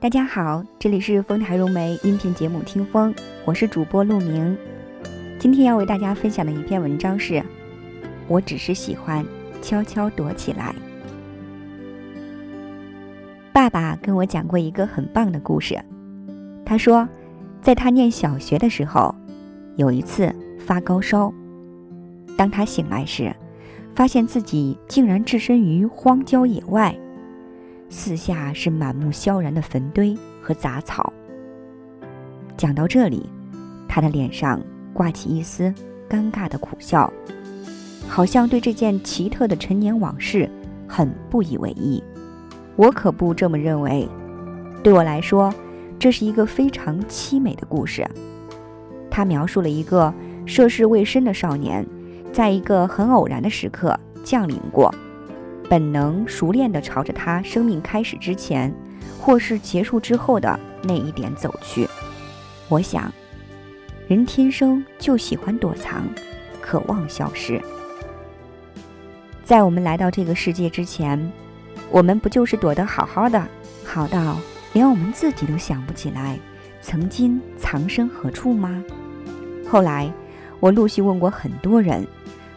大家好，这里是丰台融媒音频节目《听风》，我是主播陆明。今天要为大家分享的一篇文章是：我只是喜欢悄悄躲起来。爸爸跟我讲过一个很棒的故事。他说，在他念小学的时候，有一次发高烧。当他醒来时，发现自己竟然置身于荒郊野外。四下是满目萧然的坟堆和杂草。讲到这里，他的脸上挂起一丝尴尬的苦笑，好像对这件奇特的陈年往事很不以为意。我可不这么认为。对我来说，这是一个非常凄美的故事。他描述了一个涉世未深的少年，在一个很偶然的时刻降临过。本能熟练地朝着他生命开始之前，或是结束之后的那一点走去。我想，人天生就喜欢躲藏，渴望消失。在我们来到这个世界之前，我们不就是躲得好好的，好到连我们自己都想不起来曾经藏身何处吗？后来，我陆续问过很多人，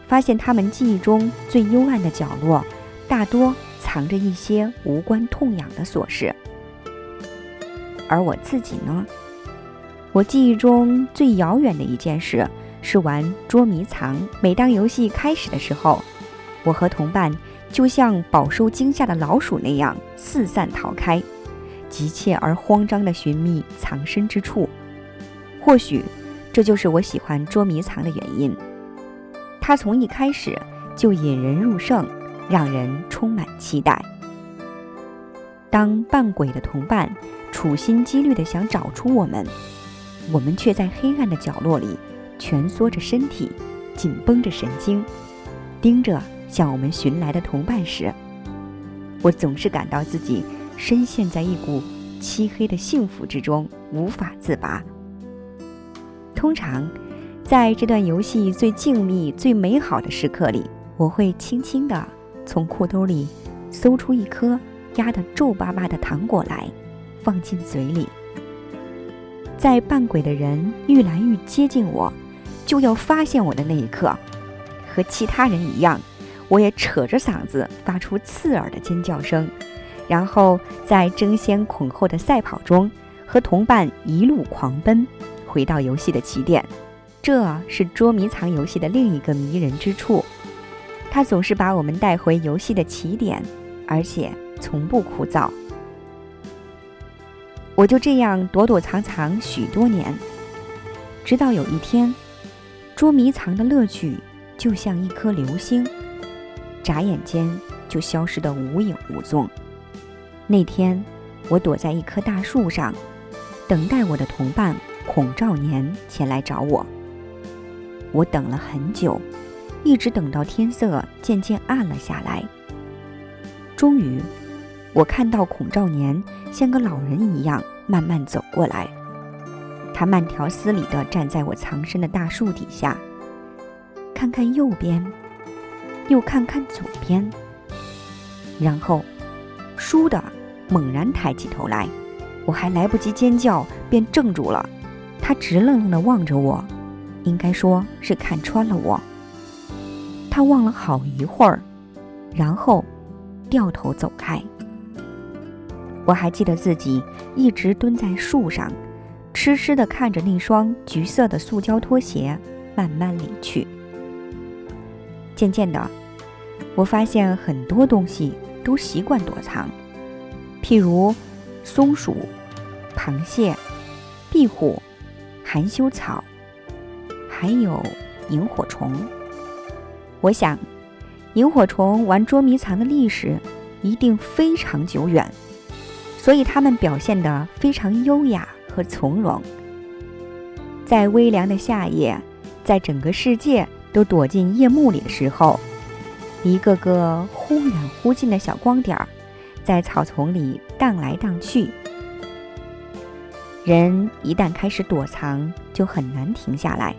发现他们记忆中最幽暗的角落。大多藏着一些无关痛痒的琐事，而我自己呢？我记忆中最遥远的一件事是玩捉迷藏。每当游戏开始的时候，我和同伴就像饱受惊吓的老鼠那样四散逃开，急切而慌张地寻觅藏身之处。或许这就是我喜欢捉迷藏的原因。它从一开始就引人入胜。让人充满期待。当扮鬼的同伴处心积虑地想找出我们，我们却在黑暗的角落里蜷缩着身体，紧绷着神经，盯着向我们寻来的同伴时，我总是感到自己深陷在一股漆黑的幸福之中，无法自拔。通常，在这段游戏最静谧、最美好的时刻里，我会轻轻地。从裤兜里搜出一颗压得皱巴巴的糖果来，放进嘴里。在扮鬼的人愈来愈接近我，就要发现我的那一刻，和其他人一样，我也扯着嗓子发出刺耳的尖叫声，然后在争先恐后的赛跑中，和同伴一路狂奔，回到游戏的起点。这是捉迷藏游戏的另一个迷人之处。他总是把我们带回游戏的起点，而且从不枯燥。我就这样躲躲藏藏许多年，直到有一天，捉迷藏的乐趣就像一颗流星，眨眼间就消失得无影无踪。那天，我躲在一棵大树上，等待我的同伴孔兆年前来找我。我等了很久。一直等到天色渐渐暗了下来，终于，我看到孔兆年像个老人一样慢慢走过来。他慢条斯理地站在我藏身的大树底下，看看右边，又看看左边，然后，倏地猛然抬起头来。我还来不及尖叫，便怔住了。他直愣愣地望着我，应该说是看穿了我。他望了好一会儿，然后掉头走开。我还记得自己一直蹲在树上，痴痴地看着那双橘色的塑胶拖鞋慢慢离去。渐渐的，我发现很多东西都习惯躲藏，譬如松鼠、螃蟹、壁虎、含羞草，还有萤火虫。我想，萤火虫玩捉迷藏的历史一定非常久远，所以它们表现得非常优雅和从容。在微凉的夏夜，在整个世界都躲进夜幕里的时候，一个个忽远忽近的小光点儿，在草丛里荡来荡去。人一旦开始躲藏，就很难停下来。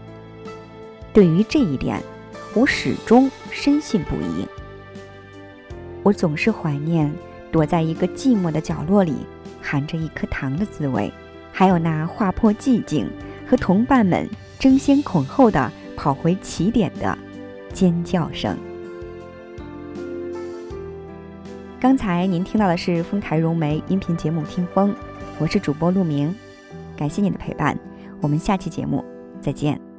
对于这一点，我始终深信不疑。我总是怀念躲在一个寂寞的角落里，含着一颗糖的滋味，还有那划破寂静和同伴们争先恐后的跑回起点的尖叫声。刚才您听到的是丰台融媒音频节目《听风》，我是主播陆明，感谢您的陪伴，我们下期节目再见。